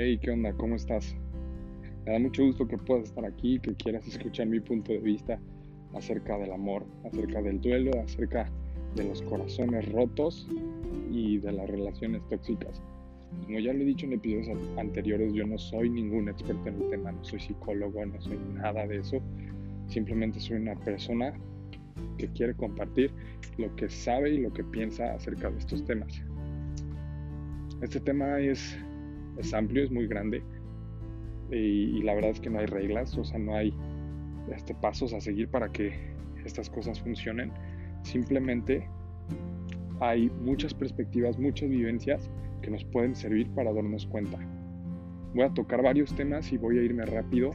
Hey, ¿qué onda? ¿Cómo estás? Me da mucho gusto que puedas estar aquí, que quieras escuchar mi punto de vista acerca del amor, acerca del duelo, acerca de los corazones rotos y de las relaciones tóxicas. Como ya lo he dicho en episodios anteriores, yo no soy ningún experto en el tema, no soy psicólogo, no soy nada de eso. Simplemente soy una persona que quiere compartir lo que sabe y lo que piensa acerca de estos temas. Este tema es es amplio, es muy grande y, la verdad es que no hay reglas, o sea, no hay este, pasos a seguir para que estas cosas funcionen. Simplemente hay muchas perspectivas, muchas vivencias que nos pueden servir para darnos cuenta. Voy a tocar varios temas y voy a irme rápido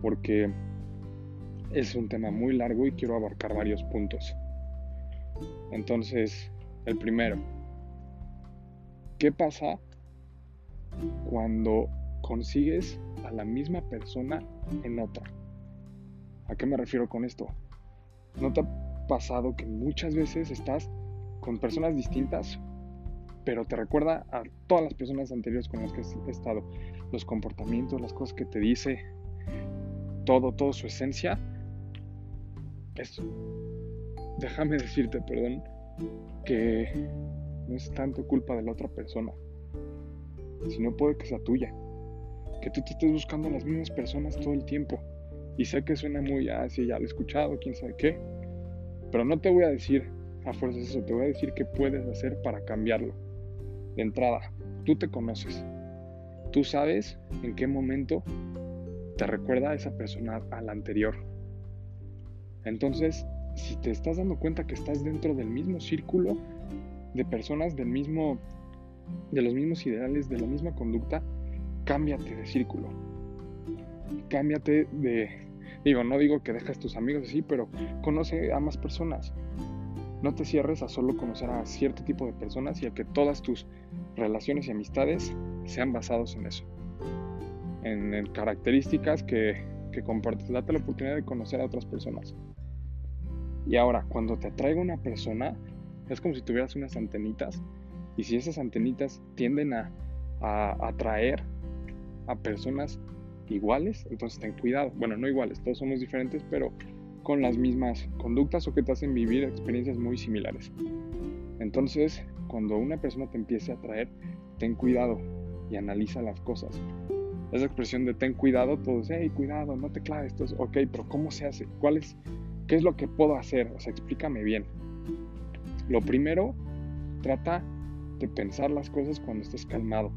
porque es un tema muy largo y quiero abarcar varios puntos. Entonces, el primero, ¿qué pasa cuando consigues a la misma persona en otra. ¿A qué me refiero con esto? ¿No te ha pasado que muchas veces estás con personas distintas, pero te recuerda a todas las personas anteriores con las que has estado? Los comportamientos, las cosas que te dice, todo, todo su esencia. Es, déjame decirte, perdón, que no es tanto culpa de la otra persona si no puede que sea tuya. Que tú te estés buscando a las mismas personas todo el tiempo. Y sé que suena muy así, ah, ya lo he escuchado, quién sabe qué. Pero no te voy a decir a fuerzas eso, te voy a decir qué puedes hacer para cambiarlo. De entrada, tú te conoces. Tú sabes en qué momento te recuerda a esa persona a la anterior. Entonces, si te estás dando cuenta que estás dentro del mismo círculo de personas del mismo de los mismos ideales, de la misma conducta, cámbiate de círculo. Cámbiate de... Digo, no digo que dejes tus amigos así, pero conoce a más personas. No te cierres a solo conocer a cierto tipo de personas y a que todas tus relaciones y amistades sean basados en eso. En, características que, que compartes. Date la oportunidad de conocer a otras personas. Y ahora, cuando te atraiga una persona, es como si tuvieras unas antenitas y si esas antenitas tienden a, atraer a personas iguales, entonces ten cuidado. Bueno, no iguales, todos somos diferentes, pero con las mismas conductas o que te hacen vivir experiencias muy similares. Entonces, cuando una persona te empiece a atraer, ten cuidado y analiza las cosas. Esa expresión de ten cuidado, todos, hey, cuidado, no te claves, esto ok, pero ¿cómo se hace? ¿Cuál es, ¿Qué es lo que puedo hacer? O sea, explícame bien. Lo primero, trata pensar las cosas cuando estés calmado.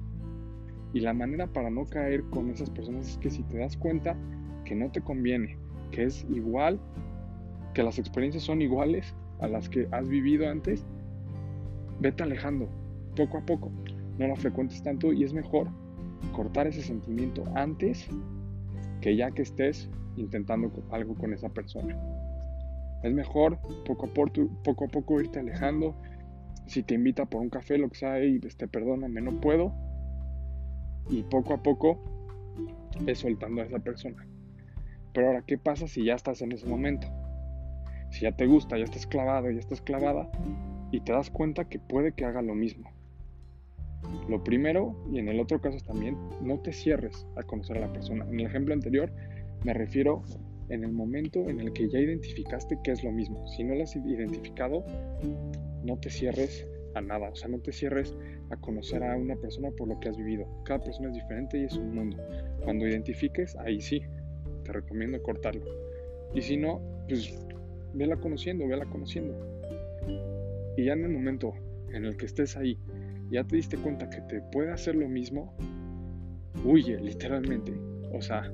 Y la manera para no caer con esas personas es que si te das cuenta que no te conviene, que es igual, que las experiencias son iguales a las que has vivido antes, vete alejando poco a poco. No lo frecuentes tanto y es mejor cortar ese sentimiento antes que ya que estés intentando algo con esa persona. Es mejor poco a poco, poco, a poco irte alejando, si te invita por un café, lo que sea, y este, perdóname, no puedo. Y poco a poco es soltando a esa persona. Pero ahora, ¿qué pasa si ya estás en ese momento? Si ya te gusta, ya estás clavado, ya estás clavada, y te das cuenta que puede que haga lo mismo. Lo primero, y en el otro caso también, no te cierres a conocer a la persona. En el ejemplo anterior me refiero en el momento en el que ya identificaste que es lo mismo. Si no lo has identificado, no te cierres a nada, o sea, no te cierres a conocer a una persona por lo que has vivido. Cada persona es diferente y es un mundo. Cuando identifiques, ahí sí, te recomiendo cortarlo. Y si no, pues vela conociendo, vela conociendo. Y ya en el momento en el que estés ahí, ya te diste cuenta que te puede hacer lo mismo, huye, literalmente. O sea,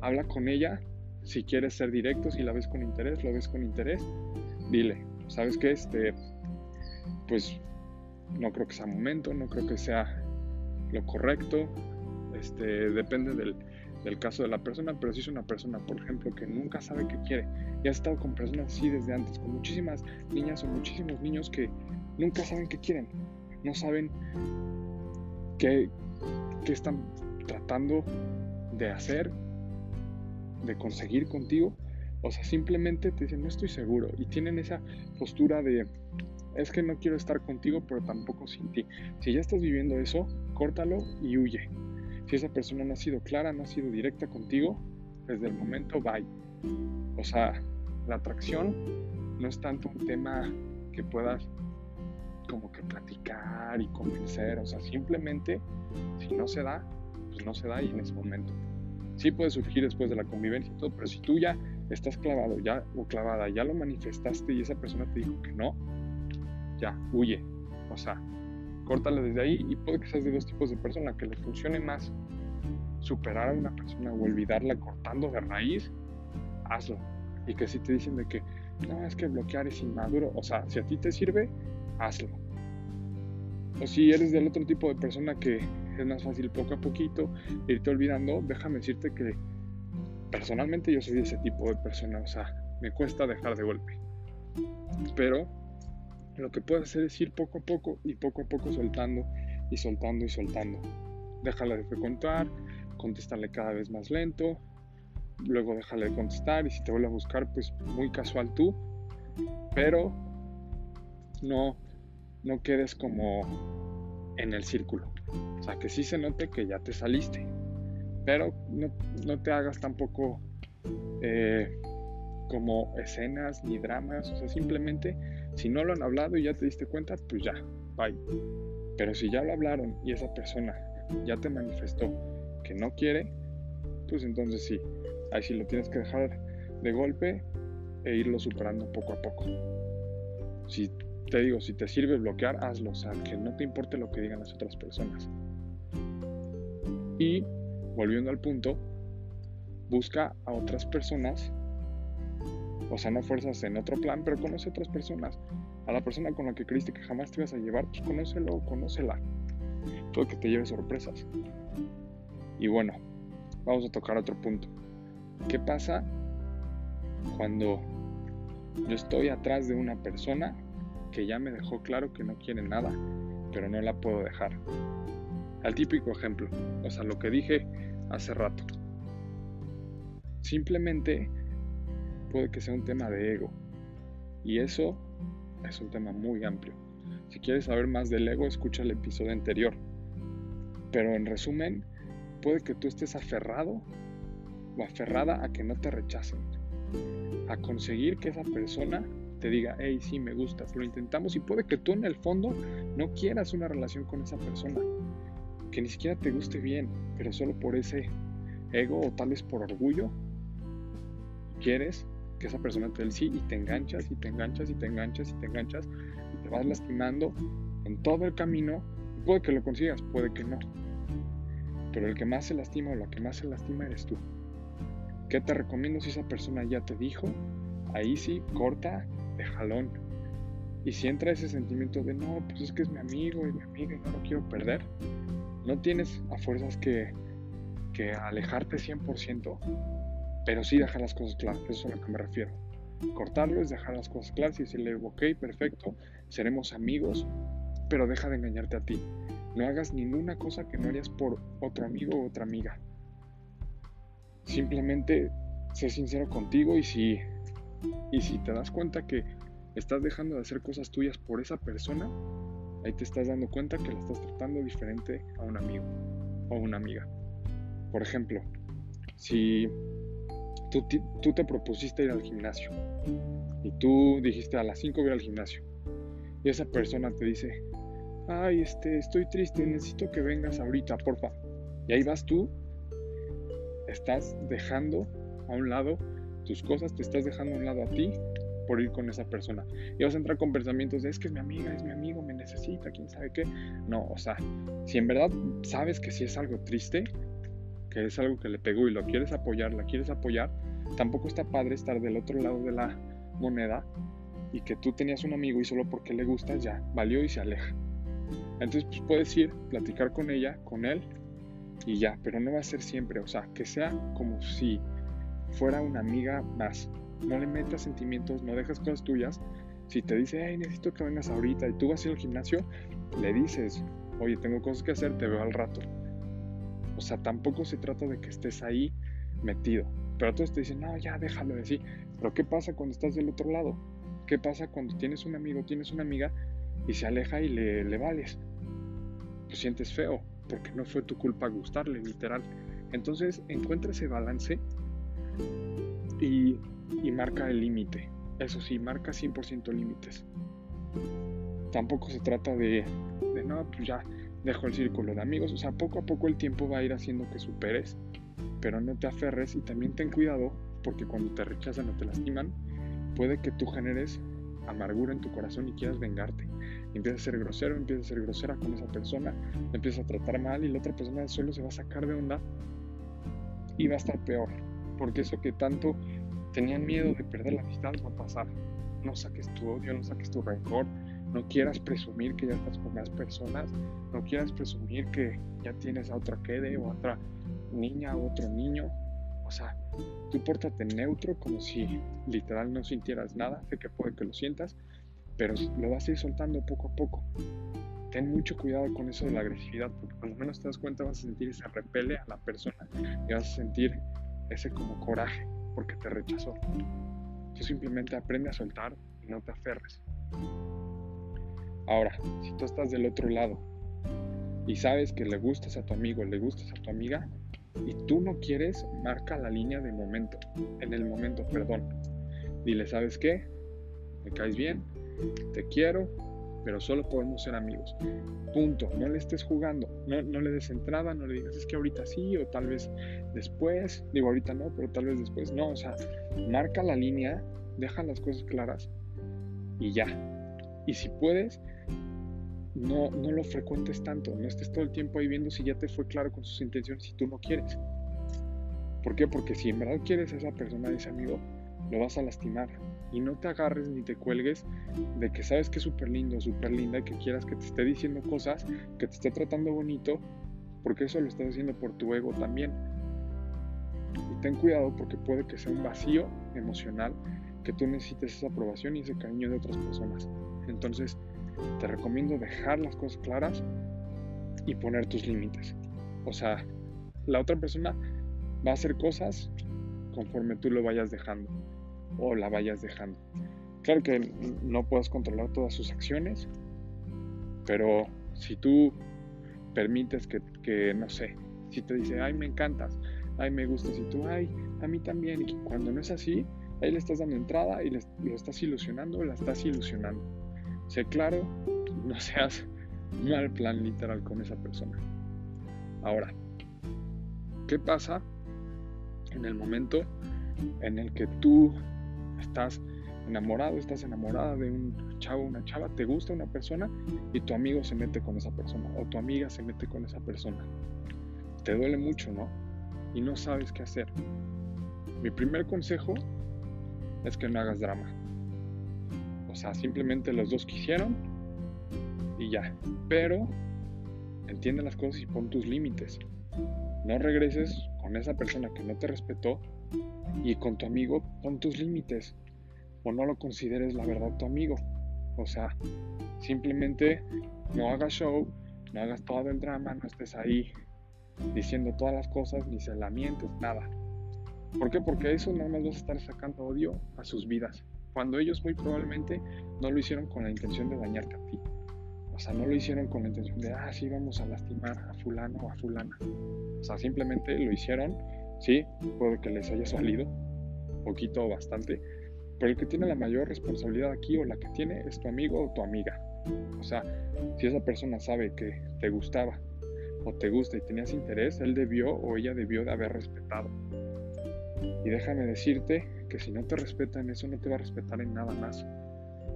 habla con ella si quieres ser directo, si la ves con interés, lo ves con interés, dile, ¿sabes qué? Este, pues no creo que sea momento, no creo que sea lo correcto, este, depende del, del caso de la persona, pero si es una persona, por ejemplo, que nunca sabe qué quiere y ha estado con personas así desde antes, con muchísimas niñas o muchísimos niños que nunca saben qué quieren, no saben qué, qué están tratando de hacer, de conseguir contigo, o sea, simplemente te dicen, no estoy seguro, y tienen esa postura de, es que no quiero estar contigo, pero tampoco sin ti. Si ya estás viviendo eso, córtalo y huye. Si esa persona no ha sido clara, no ha sido directa contigo, desde el momento bye. O sea, la atracción no es tanto un tema que puedas como que platicar y convencer, o sea, simplemente si no se da, pues no se da y en ese momento. Sí puede surgir después de la convivencia y todo, pero si tú ya estás clavado ya o clavada, ya lo manifestaste y esa persona te dijo que no, ya, huye. O sea, córtale desde ahí y puede que seas de dos tipos de personas, que les funcione más superar a una persona o olvidarla cortando de raíz, hazlo. Y que si te dicen de que no, es que bloquear es inmaduro, o sea, si a ti te sirve, hazlo. O si eres del otro tipo de persona que es más fácil poco a poquito irte olvidando, déjame decirte que personalmente yo soy de ese tipo de persona, o sea, me cuesta dejar de golpe. Pero lo que puedes hacer es ir poco a poco y poco a poco soltando y soltando y soltando. Déjala de frecuentar, contestarle cada vez más lento, luego déjale de contestar y si te vuelve a buscar, pues muy casual tú, pero no, no quedes como en el círculo. O sea, que sí se note que ya te saliste, pero no, te hagas tampoco eh, como escenas ni dramas, o sea, simplemente si no lo han hablado y ya te diste cuenta, pues ya, bye. Pero si ya lo hablaron y esa persona ya te manifestó que no quiere, pues entonces sí, ahí sí lo tienes que dejar de golpe e irlo superando poco a poco. Si te digo, si te sirve bloquear, hazlo, o sea, que no te importe lo que digan las otras personas. Y volviendo al punto, busca a otras personas, o sea, no fuerzas en otro plan, pero conoce a otras personas. A la persona con la que creíste que jamás te ibas a llevar, pues conócelo conócela. Puede que te lleve sorpresas. Y bueno, vamos a tocar otro punto. ¿Qué pasa cuando yo estoy atrás de una persona que ya me dejó claro que no quiere nada, pero no la puedo dejar? Al típico ejemplo, o sea, lo que dije hace rato. Simplemente puede que sea un tema de ego. Y eso es un tema muy amplio. Si quieres saber más del ego, escucha el episodio anterior. Pero en resumen, puede que tú estés aferrado o aferrada a que no te rechacen. A conseguir que esa persona te diga, hey, sí, me gustas, lo intentamos y puede que tú en el fondo no quieras una relación con esa persona, que ni siquiera te guste bien, pero solo por ese ego o tal vez por orgullo, quieres que esa persona te sí y te enganchas y te enganchas y te enganchas y te enganchas y te vas lastimando en todo el camino. Puede que lo consigas, puede que no. Pero el que más se lastima o la que más se lastima eres tú. ¿Qué te recomiendo si esa persona ya te dijo? Ahí sí, corta de jalón. Y si entra ese sentimiento de no, pues es que es mi amigo y mi amiga y no lo quiero perder, no tienes a fuerzas que, que alejarte 100%, pero sí dejar las cosas claras, eso es a lo que me refiero. Cortarlo es dejar las cosas claras y decirle, ok, perfecto, seremos amigos, pero deja de engañarte a ti. No hagas ninguna cosa que no harías por otro amigo o otra amiga. Simplemente sé sincero contigo y si, y si te das cuenta que estás dejando de hacer cosas tuyas por esa persona, ahí te estás dando cuenta que la estás tratando diferente a un amigo o una amiga. Por ejemplo, si tú, te propusiste ir al gimnasio y tú dijiste a las 5 voy al gimnasio y esa persona te dice, ay, este, estoy triste, necesito que vengas ahorita, porfa. Y ahí vas tú, estás dejando a un lado tus cosas, te estás dejando a un lado a ti por ir con esa persona. Y vas a entrar con pensamientos de es que es mi amiga, es mi amigo, me necesita, quién sabe qué. No, o sea, si en verdad sabes que si es algo triste, que es algo que le pegó y lo quieres apoyar, la quieres apoyar, tampoco está padre estar del otro lado de la moneda y que tú tenías un amigo y solo porque le gustas ya valió y se aleja. Entonces pues puedes ir, platicar con ella, con él y ya, pero no va a ser siempre, o sea, que sea como si fuera una amiga más. No le metas sentimientos, no dejas cosas tuyas. Si te dice, hey, necesito que vengas ahorita y tú vas a ir al gimnasio, le dices, oye, tengo cosas que hacer, te veo al rato. O sea, tampoco se trata de que estés ahí metido. Pero todos te dicen, no, ya déjalo de sí. Pero ¿qué pasa cuando estás del otro lado? ¿Qué pasa cuando tienes un amigo, tienes una amiga y se aleja y le, le vales? Pues sientes feo. porque no fue tu culpa gustarle, literal. Entonces encuentra ese balance y, y marca el límite. Eso sí, marca 100% límites. Tampoco se trata de, de, no, pues ya dejo el círculo de amigos. O sea, poco a poco el tiempo va a ir haciendo que superes, pero no te aferres y también ten cuidado porque cuando te rechazan o te lastiman, puede que tú generes amargura en tu corazón y quieras vengarte. Empiezas a ser grosero, empiezas a ser grosera con esa persona, empiezas a tratar mal y la otra persona solo se va a sacar de onda y va a estar peor. Porque eso que tanto tenían miedo de perder la amistad va a pasar. No saques tu odio, no saques tu rencor, no quieras presumir que ya estás con más personas, no quieras presumir que ya tienes a otra quede o a otra niña o otro niño. O sea, tú pórtate neutro como si literal no sintieras nada. Sé que puede que lo sientas, pero lo vas a ir soltando poco a poco. Ten mucho cuidado con eso de la agresividad, porque cuando menos te das cuenta vas a sentir ese repele a la persona y vas a sentir ese como coraje porque te rechazó. Tú simplemente aprende a soltar y no te aferres. Ahora, si tú estás del otro lado y sabes que le gustas a tu amigo, le gustas a tu amiga y tú no quieres, marca la línea de momento, en el momento, perdón. Dile, ¿sabes qué? Me caes bien, te quiero, pero solo podemos ser amigos. Punto. No le estés jugando, no, no, le des entrada, no le digas es que ahorita sí o tal vez después. Digo ahorita no, pero tal vez después. No, o sea, marca la línea, deja las cosas claras y ya. Y si puedes, no, no lo frecuentes tanto, no estés todo el tiempo ahí viendo si ya te fue claro con sus intenciones y tú no quieres. ¿Por qué? Porque si en verdad quieres a esa persona, a ese amigo, lo vas a lastimar. Y no te agarres ni te cuelgues de que sabes que es súper lindo, súper linda y que quieras que te esté diciendo cosas, que te esté tratando bonito, porque eso lo estás haciendo por tu ego también. Y ten cuidado porque puede que sea un vacío emocional que tú necesites esa aprobación y ese cariño de otras personas. Entonces, te recomiendo dejar las cosas claras y poner tus límites. O sea, la otra persona va a hacer cosas conforme tú lo vayas dejando o la vayas dejando. Claro que no puedes controlar todas sus acciones, pero si tú permites que, que, no sé, si te dice, ay, me encantas, ay, me gustas, y tú, ay, a mí también, y cuando no es así, ahí le estás dando entrada y le, lo estás ilusionando la estás ilusionando. Sé claro, no seas mal plan literal con esa persona. Ahora, ¿qué pasa en el momento en el que tú estás enamorado, estás enamorada de un chavo, una chava, te gusta una persona y tu amigo se mete con esa persona o tu amiga se mete con esa persona? Te duele mucho, ¿no? Y no sabes qué hacer. Mi primer consejo es que no hagas drama. Sea, simplemente los dos quisieron y ya. Pero entiende las cosas y pon tus límites. No regreses con esa persona que no te respetó y con tu amigo pon tus límites. O no lo consideres la verdad tu amigo. O sea, simplemente no hagas show, no hagas todo el drama, no estés ahí diciendo todas las cosas, ni se la mientes, nada. ¿Por qué? Porque eso nada más vas a estar sacando odio a sus vidas cuando ellos muy probablemente no lo hicieron con la intención de dañarte a ti. O sea, no lo hicieron con la intención de, ah, sí, vamos a lastimar a fulano o a fulana. O sea, simplemente lo hicieron, sí, puede que les haya salido, poquito o bastante, pero el que tiene la mayor responsabilidad aquí o la que tiene es tu amigo o tu amiga. O sea, si esa persona sabe que te gustaba o te gusta y tenías interés, él debió o ella debió de haber respetado. Y déjame decirte que si no te respetan eso no te va a respetar en nada más.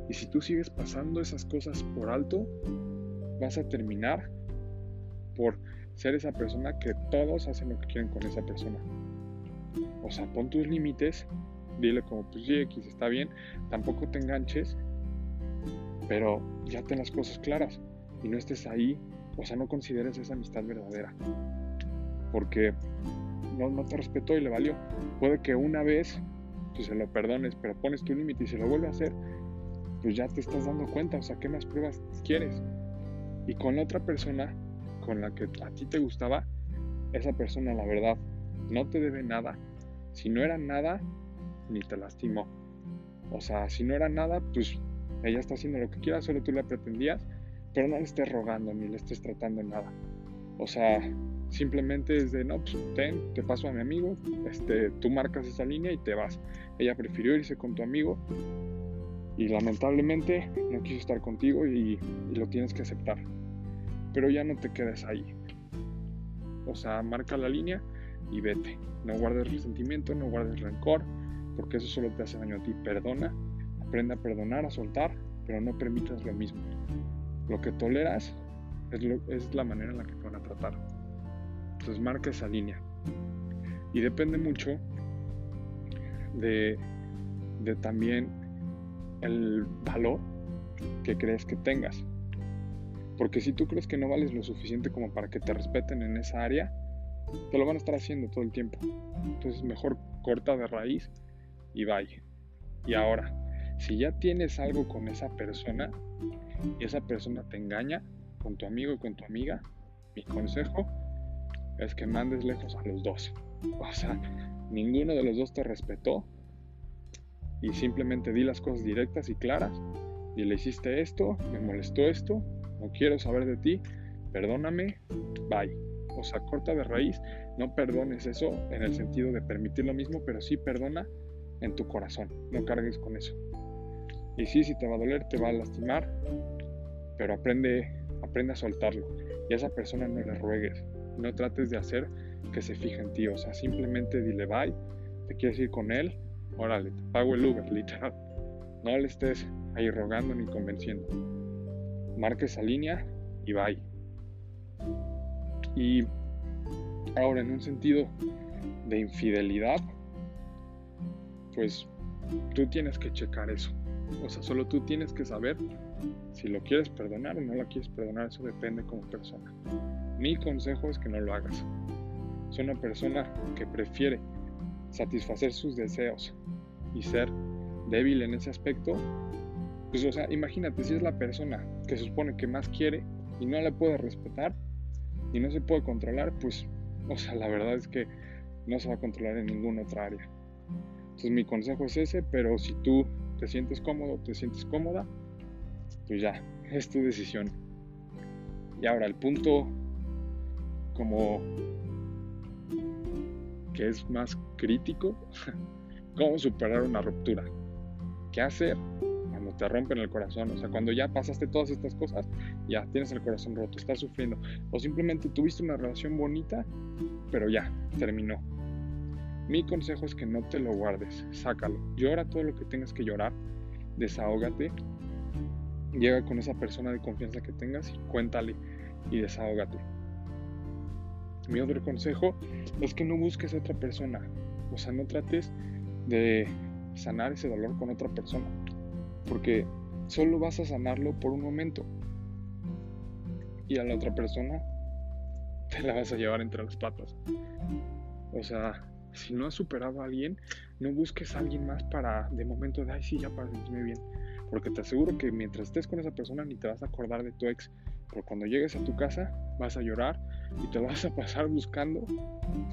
Y si tú sigues pasando esas cosas por alto, vas a terminar por ser esa persona que todos hacen lo que quieren con esa persona. O sea, pon tus límites, dile como pues sí, X está bien, tampoco te enganches, pero ya ten las cosas claras y no estés ahí, o sea, no consideres esa amistad verdadera. Porque no, no te respetó y le valió. Puede que una vez pues se lo perdones, pero pones tu límite y se lo vuelve a hacer, pues ya te estás dando cuenta, o sea, ¿qué más pruebas quieres? Y con la otra persona con la que a ti te gustaba, esa persona la verdad no te debe nada. Si no era nada, ni te lastimó. O sea, si no era nada, pues ella está haciendo lo que quiera, solo tú la pretendías, pero no le estés rogando ni le estés tratando nada. O sea, simplemente es de, no, pues ten, te paso a mi amigo, este, tú marcas esa línea y te vas. Ella prefirió irse con tu amigo y lamentablemente no quiso estar contigo y, lo tienes que aceptar. Pero ya no te quedes ahí. O sea, marca la línea y vete. No guardes resentimiento, no guardes rencor, porque eso solo te hace daño a ti. Perdona, aprende a perdonar, a soltar, pero no permitas lo mismo. Lo que toleras es, es la manera en la que te van a tratar. Entonces marca esa línea. Y depende mucho de, de también el valor que crees que tengas. Porque si tú crees que no vales lo suficiente como para que te respeten en esa área, te lo van a estar haciendo todo el tiempo. Entonces mejor corta de raíz y vaya. Y ahora, si ya tienes algo con esa persona y esa persona te engaña con tu amigo y con tu amiga, mi consejo es que mandes lejos a los dos. O sea, ninguno de los dos te respetó y simplemente di las cosas directas y claras y le hiciste esto, me molestó esto, no quiero saber de ti, perdóname, bye. O sea, corta de raíz, no perdones eso en el sentido de permitir lo mismo, pero sí perdona en tu corazón, no cargues con eso. Y sí, si te va a doler, te va a lastimar, pero aprende, aprende a soltarlo. Y a esa persona no le ruegues, no trates de hacer que se fije en ti, o sea, simplemente dile bye, te quieres ir con él, órale, te pago el Uber, literal. No le estés ahí rogando ni convenciendo. Marca esa línea y bye. Y ahora en un sentido de infidelidad, pues tú tienes que checar eso. O sea, solo tú tienes que saber si lo quieres perdonar o no lo quieres perdonar. Eso depende como persona. Mi consejo es que no lo hagas. Es una persona que prefiere satisfacer sus deseos y ser débil en ese aspecto. Pues, o sea, imagínate si es la persona que se supone que más quiere y no la puede respetar, y no se puede controlar, pues, o sea, la verdad es que no se va a controlar en ninguna otra área. Entonces mi consejo es ese, pero si tú te sientes cómodo, te sientes cómoda, pues ya, es tu decisión. Y ahora el punto como que es más crítico, cómo superar una ruptura. ¿Qué hacer te rompen el corazón. O sea, cuando ya pasaste todas estas cosas, ya tienes el corazón roto, estás sufriendo. O simplemente tuviste una relación bonita, pero ya, terminó. Mi consejo es que no te lo guardes, sácalo. Llora todo lo que tengas que llorar, desahógate. Llega con esa persona de confianza que tengas y cuéntale y desahógate. Mi otro consejo es que no busques a otra persona. O sea, no trates de sanar ese dolor con otra persona porque solo vas a sanarlo por un momento y a la otra persona te la vas a llevar entre las patas. O sea, si no has superado a alguien, no busques a alguien más para de momento de, ay, sí, ya para sentirme bien. Porque te aseguro que mientras estés con esa persona ni te vas a acordar de tu ex. Pero cuando llegues a tu casa vas a llorar y te vas a pasar buscando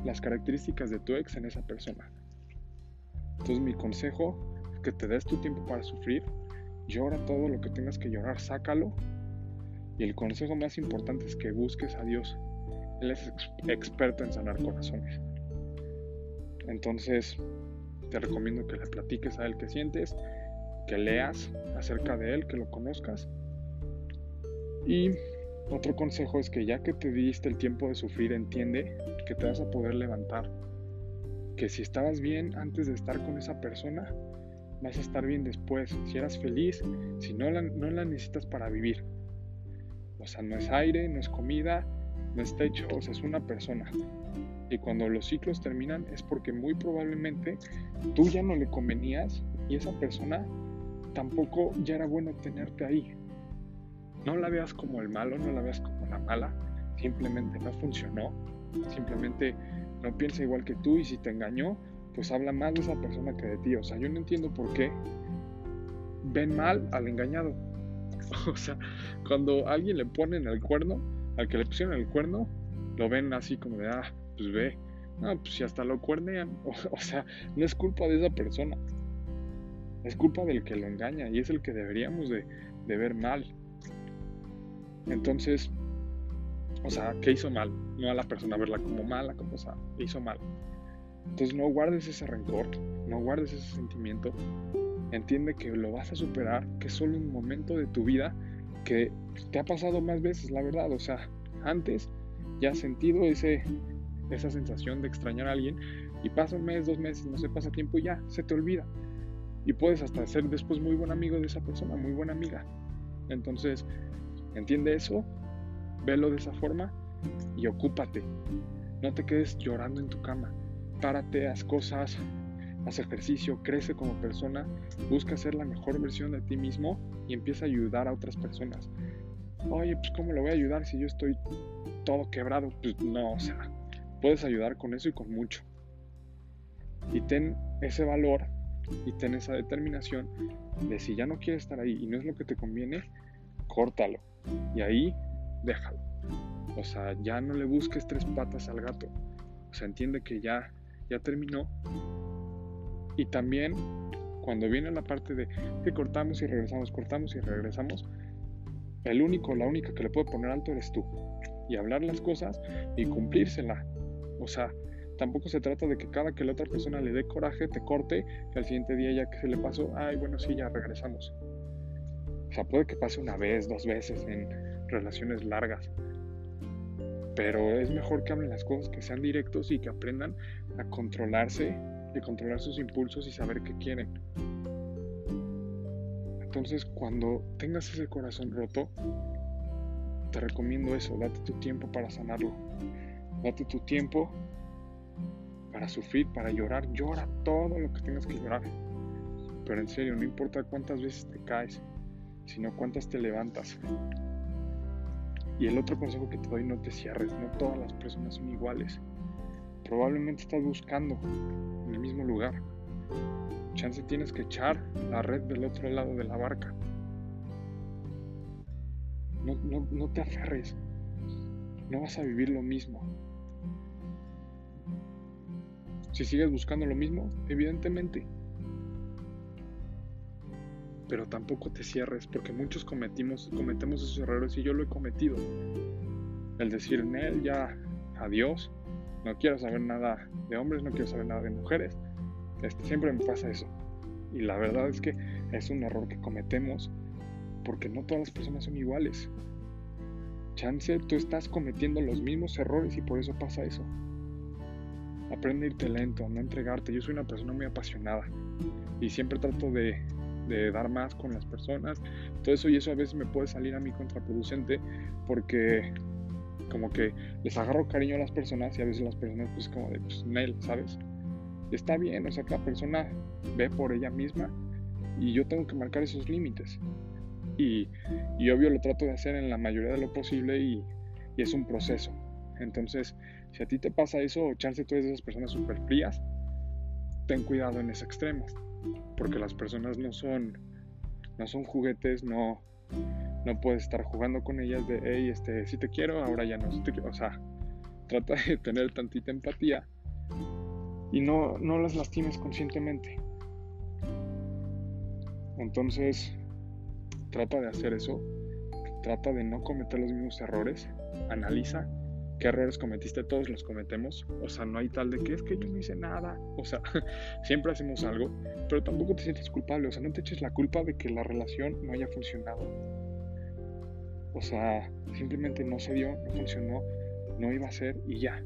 las características de tu ex en esa persona. Entonces mi consejo es que te des tu tiempo para sufrir Llora todo lo que tengas que llorar, sácalo. Y el consejo más importante es que busques a Dios. Él es experto en sanar corazones. Entonces, te recomiendo que le platiques a Él que sientes, que leas acerca de Él, que lo conozcas. Y otro consejo es que ya que te diste el tiempo de sufrir, entiende que te vas a poder levantar. Que si estabas bien antes de estar con esa persona, vas a estar bien después. Si eras feliz, si no la, no la necesitas para vivir. O sea, no es aire, no es comida, no es techo, o sea, es una persona. Y cuando los ciclos terminan es porque muy probablemente tú ya no le convenías y esa persona tampoco ya era bueno tenerte ahí. No la veas como el malo, no la veas como la mala, simplemente no funcionó, simplemente no piensa igual que tú y si te engañó, pues habla más de esa persona que de ti. O sea, yo no entiendo por qué ven mal al engañado. O sea, cuando alguien le ponen el cuerno, al que le pusieron el cuerno, lo ven así como de, ah, pues ve. No, pues si hasta lo cuernean. O, sea, no es culpa de esa persona. Es culpa del que lo engaña y es el que deberíamos de, de ver mal. Entonces, O sea, que hizo mal, no a la persona verla como mala, como, o sea, hizo mal. Entonces no guardes ese rencor, no guardes ese sentimiento. Entiende que lo vas a superar, que es solo un momento de tu vida que te ha pasado más veces, la verdad. O sea, antes ya has sentido ese, esa sensación de extrañar a alguien y pasa un mes, dos meses, no se pasa tiempo y ya se te olvida. Y puedes hasta ser después muy buen amigo de esa persona, muy buena amiga. Entonces, entiende eso, velo de esa forma y ocúpate. No te quedes llorando en tu cama. Párate, haz cosas, haz ejercicio, crece como persona, busca ser la mejor versión de ti mismo y empieza a ayudar a otras personas. Oye, pues ¿cómo lo voy a ayudar si yo estoy todo quebrado? Pues no, o sea, puedes ayudar con eso y con mucho. Y ten ese valor y ten esa determinación de si ya no quieres estar ahí y no es lo que te conviene, córtalo. Y ahí déjalo. O sea, ya no le busques tres patas al gato. O sea, entiende que ya, ya terminó. Y también cuando viene la parte de que cortamos y regresamos, cortamos y regresamos, el único, la única que le puede poner alto eres tú. Y hablar las cosas y cumplírsela. O sea, tampoco se trata de que cada que la otra persona le dé coraje, te corte, que al siguiente día ya que se le pasó, ay, bueno, sí, ya regresamos. Puede que pase una vez, dos veces en relaciones largas. Pero es mejor que hablen las cosas, que sean directos y que aprendan a controlarse, y controlar sus impulsos y saber qué quieren. Entonces, cuando tengas ese corazón roto, te recomiendo eso, date tu tiempo para sanarlo. Date tu tiempo para sufrir, para llorar. Llora todo lo que tengas que llorar. Pero en serio, no importa cuántas veces te caes, sino cuántas te levantas. Y el otro consejo que te doy, no te cierres, no todas las personas son iguales. Probablemente estás buscando en el mismo lugar. Chance tienes que echar la red del otro lado de la barca. No, no, no te aferres. No vas a vivir lo mismo. Si sigues buscando lo mismo, evidentemente. Pero tampoco te cierres, porque muchos cometimos, cometemos esos errores y yo lo he cometido. El decir, en él ya, adiós, no quiero saber nada de hombres, no quiero saber nada de mujeres. Este, siempre me pasa eso. Y la verdad es que es un error que cometemos porque no todas las personas son iguales. Chance, tú estás cometiendo los mismos errores y por eso pasa eso. Aprende a irte lento, no entregarte. Yo soy una persona muy apasionada y siempre trato de, dar más con las personas. Todo eso y eso a veces me puede salir a mí contraproducente porque como que les agarro cariño a las personas y a veces las personas pues como de pues Nel, ¿sabes? Está bien, o sea, cada persona ve por ella misma y yo tengo que marcar esos límites. Y, y obvio lo trato de hacer en la mayoría de lo posible y, y es un proceso. Entonces, si a ti te pasa eso, o chance tú eres de esas personas súper frías, ten cuidado en ese extremo. Porque las personas no son, no son juguetes, no, no puedes estar jugando con ellas de, hey, este, si te quiero, ahora ya no. o sea, trata de tener tantita empatía y no, no las lastimes conscientemente. Entonces, trata de hacer eso, trata de no cometer los mismos errores, analiza qué errores cometiste, todos los cometemos. O sea, no hay tal de que es que yo no hice nada. O sea, siempre hacemos algo, pero tampoco te sientes culpable. O sea, no te eches la culpa de que la relación no haya funcionado. O sea, simplemente no se dio, no funcionó, no iba a ser y ya.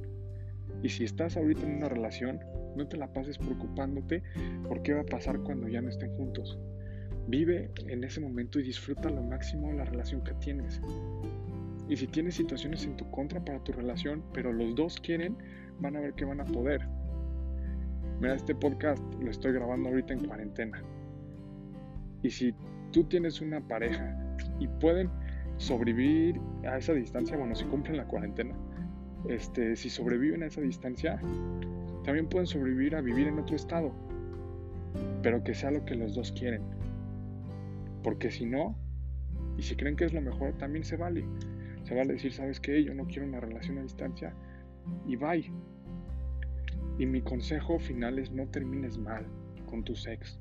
Y si estás ahorita en una relación, no te la pases preocupándote por qué va a pasar cuando ya no estén juntos. Vive en ese momento y disfruta lo máximo de la relación que tienes. Y si tienes situaciones en tu contra para tu relación, pero los dos quieren, van a ver que van a poder. Mira, este podcast lo estoy grabando ahorita en cuarentena. Y si tú tienes una pareja y pueden sobrevivir a esa distancia, bueno, si cumplen la cuarentena, este, si sobreviven a esa distancia, también pueden sobrevivir a vivir en otro estado, pero que sea lo que los dos quieren. Porque si no, y si creen que es lo mejor, también se vale. Se vale decir, ¿sabes qué? Yo no quiero una relación a distancia y bye. Y mi consejo final es no termines mal con tu ex.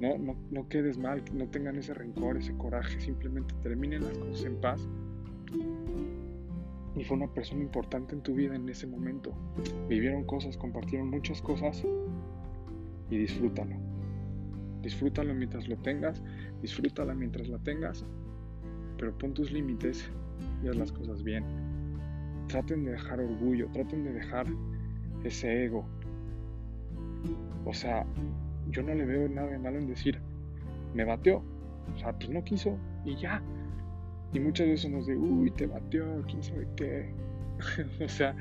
No, no, no quedes mal, no tengan ese rencor, ese coraje, simplemente terminen las cosas en paz. y fue una persona importante en tu vida en ese momento. Vivieron cosas, compartieron muchas cosas y disfrútalo. Disfrútalo mientras lo tengas, disfrútala mientras la tengas, pero pon tus límites y haz las cosas bien. Traten de dejar orgullo, traten de dejar ese ego. O sea, yo no le veo nada de malo en decir, me bateó. O sea, pues no quiso y ya. Y muchas veces nos de, uy, te bateó, quién sabe qué. o sea,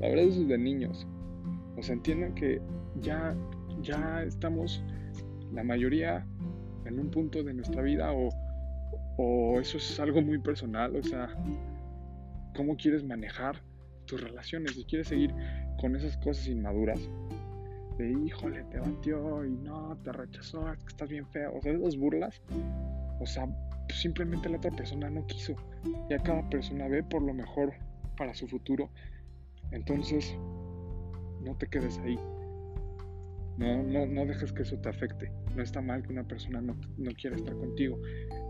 la verdad eso es de niños. O sea, entiendan que ya, ya estamos, la mayoría, en un punto de nuestra vida o, o eso es algo muy personal. O sea, cómo quieres manejar tus relaciones. Si quieres seguir con esas cosas inmaduras, de híjole, te batió y no, te rechazó, estás bien feo. O sea, esas burlas, o sea, simplemente la otra persona no quiso. Ya cada persona ve por lo mejor para su futuro. Entonces, no te quedes ahí. No, no, no dejes que eso te afecte. No está mal que una persona no, no quiera estar contigo.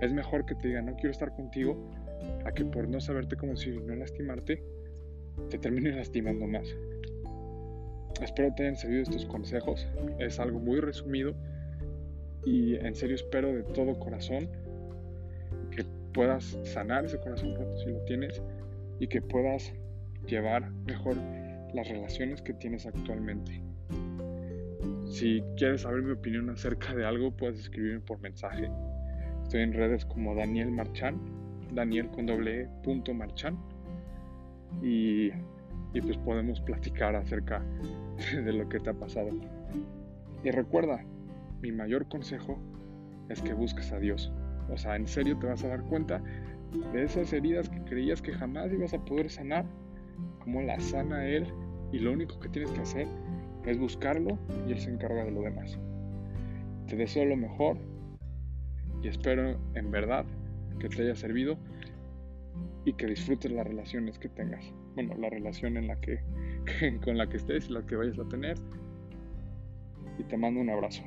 Es mejor que te diga no quiero estar contigo a que por no saberte cómo decir no lastimarte, te termine lastimando más. Espero te hayan servido estos consejos. Es algo muy resumido y en serio espero de todo corazón que puedas sanar ese corazón roto si lo tienes y que puedas llevar mejor las relaciones que tienes actualmente. Si quieres saber mi opinión acerca de algo, puedes escribirme por mensaje. Estoy en redes como Daniel Marchán, Daniel con doble e, punto Marchán. Y, pues podemos platicar acerca de lo que te ha pasado. Y recuerda, mi mayor consejo es que busques a Dios. O sea, en serio te vas a dar cuenta de esas heridas que creías que jamás ibas a poder sanar, como las sana Él y lo único que tienes que hacer es buscarlo y Él se encarga de lo demás. Te deseo lo mejor y espero en verdad que te haya servido y que disfrutes las relaciones que tengas. Bueno, la relación en la que, con la que estés y la que vayas a tener. Y te mando un abrazo.